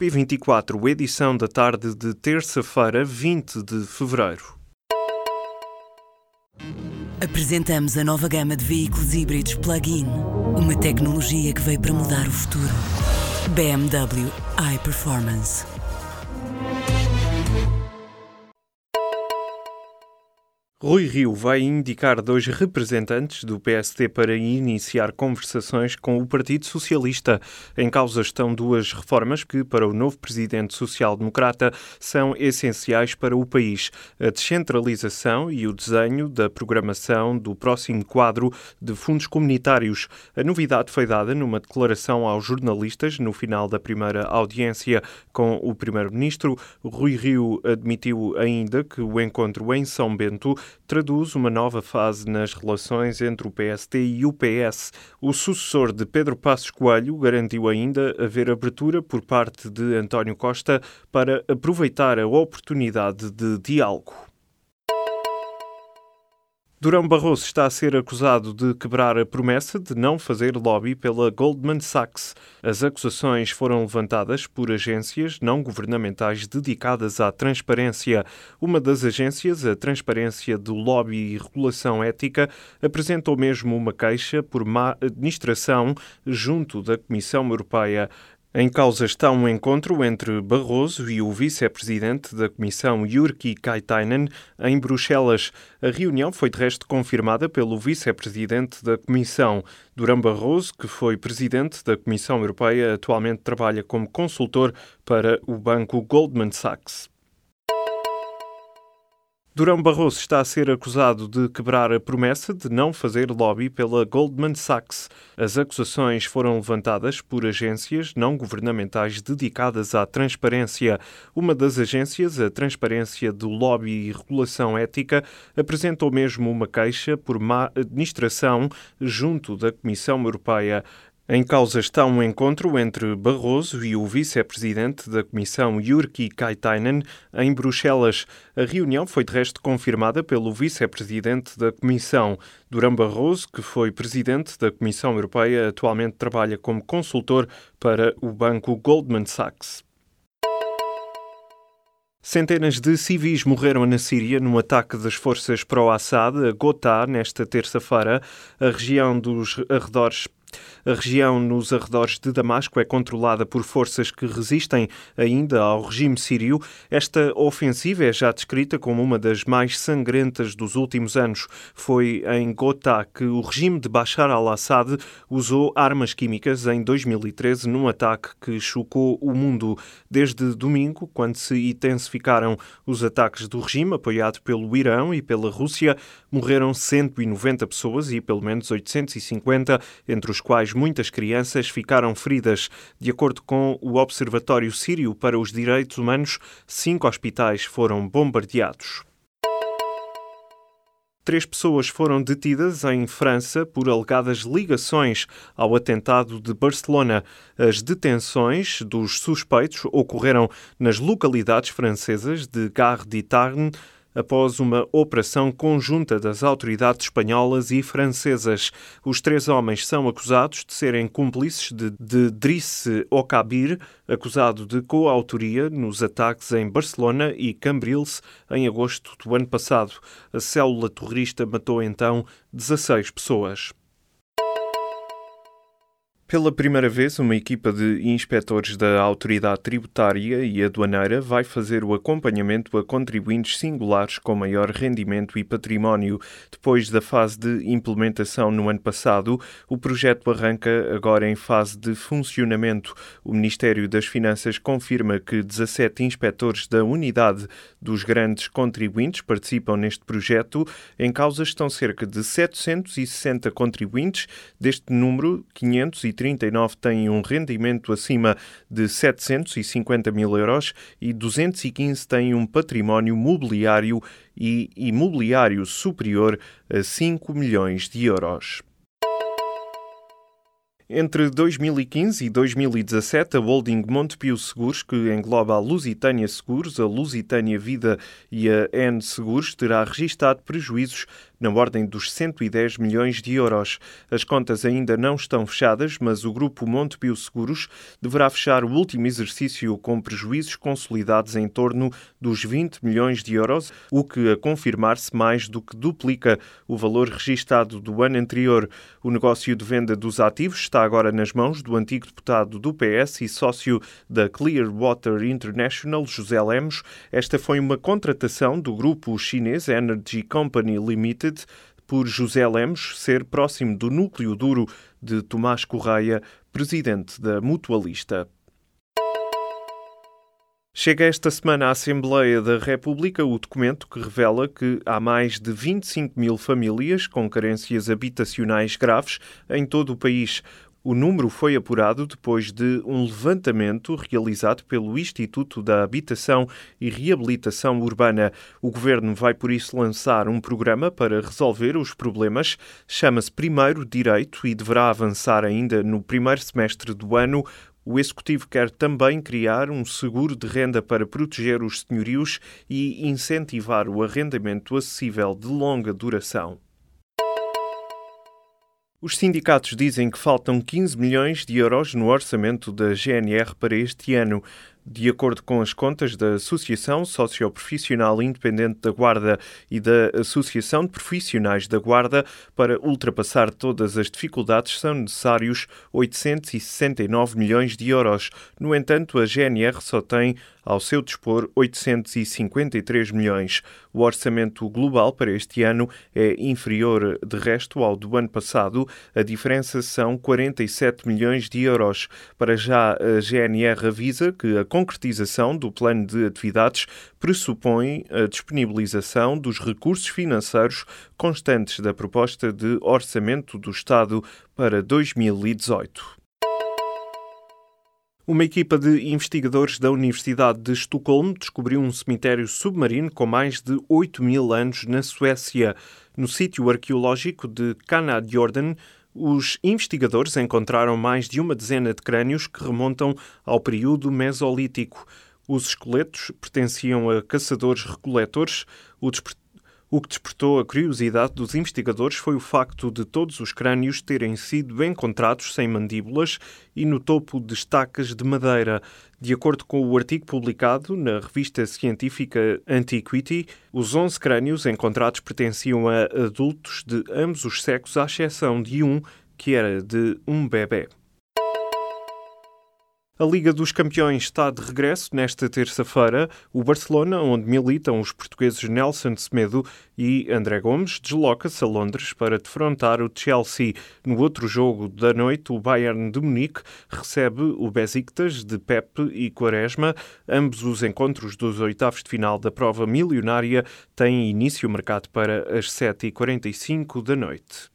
P24, edição da tarde de terça-feira, 20 de fevereiro. Apresentamos a nova gama de veículos híbridos plug-in. Uma tecnologia que veio para mudar o futuro. BMW iPerformance. Rui Rio vai indicar dois representantes do PST para iniciar conversações com o Partido Socialista. Em causa estão duas reformas que, para o novo presidente social-democrata, são essenciais para o país: a descentralização e o desenho da programação do próximo quadro de fundos comunitários. A novidade foi dada numa declaração aos jornalistas no final da primeira audiência com o primeiro-ministro. Rui Rio admitiu ainda que o encontro em São Bento traduz uma nova fase nas relações entre o PST e o PS. O sucessor de Pedro Passos Coelho garantiu ainda haver abertura por parte de António Costa para aproveitar a oportunidade de diálogo. Durão Barroso está a ser acusado de quebrar a promessa de não fazer lobby pela Goldman Sachs. As acusações foram levantadas por agências não governamentais dedicadas à transparência. Uma das agências, a Transparência do Lobby e Regulação Ética, apresentou mesmo uma queixa por má administração junto da Comissão Europeia. Em causa está um encontro entre Barroso e o vice-presidente da Comissão Jyrki Katainen em Bruxelas. A reunião foi de resto confirmada pelo vice-presidente da Comissão. Durão Barroso, que foi presidente da Comissão Europeia, atualmente trabalha como consultor para o banco Goldman Sachs. Durão Barroso está a ser acusado de quebrar a promessa de não fazer lobby pela Goldman Sachs. As acusações foram levantadas por agências não governamentais dedicadas à transparência. Uma das agências, a Transparência do Lobby e Regulação Ética, apresentou mesmo uma queixa por má administração junto da Comissão Europeia. Em causa está um encontro entre Barroso e o vice-presidente da Comissão Jyrki Katainen em Bruxelas. A reunião foi de resto confirmada pelo vice-presidente da Comissão. Durão Barroso, que foi presidente da Comissão Europeia, atualmente trabalha como consultor para o banco Goldman Sachs. Centenas de civis morreram na Síria num ataque das forças pró-Assad a Gotá nesta terça-feira. A região dos arredores a região nos arredores de Damasco é controlada por forças que resistem ainda ao regime sírio. Esta ofensiva é já descrita como uma das mais sangrentas dos últimos anos. Foi em Gotá que o regime de Bashar al-Assad usou armas químicas em 2013 num ataque que chocou o mundo. Desde domingo, quando se intensificaram os ataques do regime, apoiado pelo Irão e pela Rússia, morreram 190 pessoas e pelo menos 850, entre os quais muitas crianças, ficaram feridas. De acordo com o Observatório Sírio para os Direitos Humanos, cinco hospitais foram bombardeados. Três pessoas foram detidas em França por alegadas ligações ao atentado de Barcelona. As detenções dos suspeitos ocorreram nas localidades francesas de Gare de Tarn, após uma operação conjunta das autoridades espanholas e francesas. Os três homens são acusados de serem cúmplices de, de Okabir, acusado de coautoria nos ataques em Barcelona e Cambrils em agosto do ano passado. A célula terrorista matou então 16 pessoas. Pela primeira vez, uma equipa de inspectores da Autoridade Tributária e Aduaneira vai fazer o acompanhamento a contribuintes singulares com maior rendimento e património. Depois da fase de implementação no ano passado, o projeto arranca agora em fase de funcionamento. O Ministério das Finanças confirma que 17 inspectores da unidade dos grandes contribuintes participam neste projeto. Em causa estão cerca de 760 contribuintes. Deste número, 530 39 têm um rendimento acima de 750 mil euros e 215 têm um património mobiliário e imobiliário superior a 5 milhões de euros. Entre 2015 e 2017, a holding Montepio Seguros, que engloba a Lusitânia Seguros, a Lusitânia Vida e a N Seguros, terá registado prejuízos na ordem dos 110 milhões de euros. As contas ainda não estão fechadas, mas o grupo Montepio Seguros deverá fechar o último exercício com prejuízos consolidados em torno dos 20 milhões de euros, o que, a confirmar-se, mais do que duplica o valor registado do ano anterior. O negócio de venda dos ativos está agora nas mãos do antigo deputado do PS e sócio da Clearwater International, José Lemos. Esta foi uma contratação do grupo chinês Energy Company Limited por José Lemos ser próximo do núcleo duro de Tomás Correia, presidente da Mutualista. Chega esta semana à Assembleia da República o documento que revela que há mais de 25 mil famílias com carências habitacionais graves em todo o país. O número foi apurado depois de um levantamento realizado pelo Instituto da Habitação e Reabilitação Urbana. O governo vai, por isso, lançar um programa para resolver os problemas. Chama-se Primeiro Direito e deverá avançar ainda no primeiro semestre do ano. O Executivo quer também criar um seguro de renda para proteger os senhorios e incentivar o arrendamento acessível de longa duração. Os sindicatos dizem que faltam 15 milhões de euros no orçamento da GNR para este ano. De acordo com as contas da Associação Socioprofissional Independente da Guarda e da Associação de Profissionais da Guarda, para ultrapassar todas as dificuldades são necessários 869 milhões de euros. No entanto, a GNR só tem ao seu dispor 853 milhões. O orçamento global para este ano é inferior, de resto, ao do ano passado. A diferença são 47 milhões de euros. Para já, a GNR avisa que a concretização do plano de atividades pressupõe a disponibilização dos recursos financeiros constantes da proposta de orçamento do Estado para 2018. Uma equipa de investigadores da Universidade de Estocolmo descobriu um cemitério submarino com mais de 8 mil anos na Suécia. No sítio arqueológico de Canadjorden, os investigadores encontraram mais de uma dezena de crânios que remontam ao período Mesolítico. Os esqueletos pertenciam a caçadores-recoletores. O o que despertou a curiosidade dos investigadores foi o facto de todos os crânios terem sido encontrados sem mandíbulas e no topo de estacas de madeira. De acordo com o artigo publicado na revista científica Antiquity, os 11 crânios encontrados pertenciam a adultos de ambos os sexos, à exceção de um que era de um bebê. A Liga dos Campeões está de regresso nesta terça-feira. O Barcelona, onde militam os portugueses Nelson Semedo e André Gomes, desloca-se a Londres para defrontar o Chelsea. No outro jogo da noite, o Bayern de Munique recebe o Besiktas de Pepe e Quaresma. Ambos os encontros dos oitavos de final da prova milionária têm início marcado para as 7h45 da noite.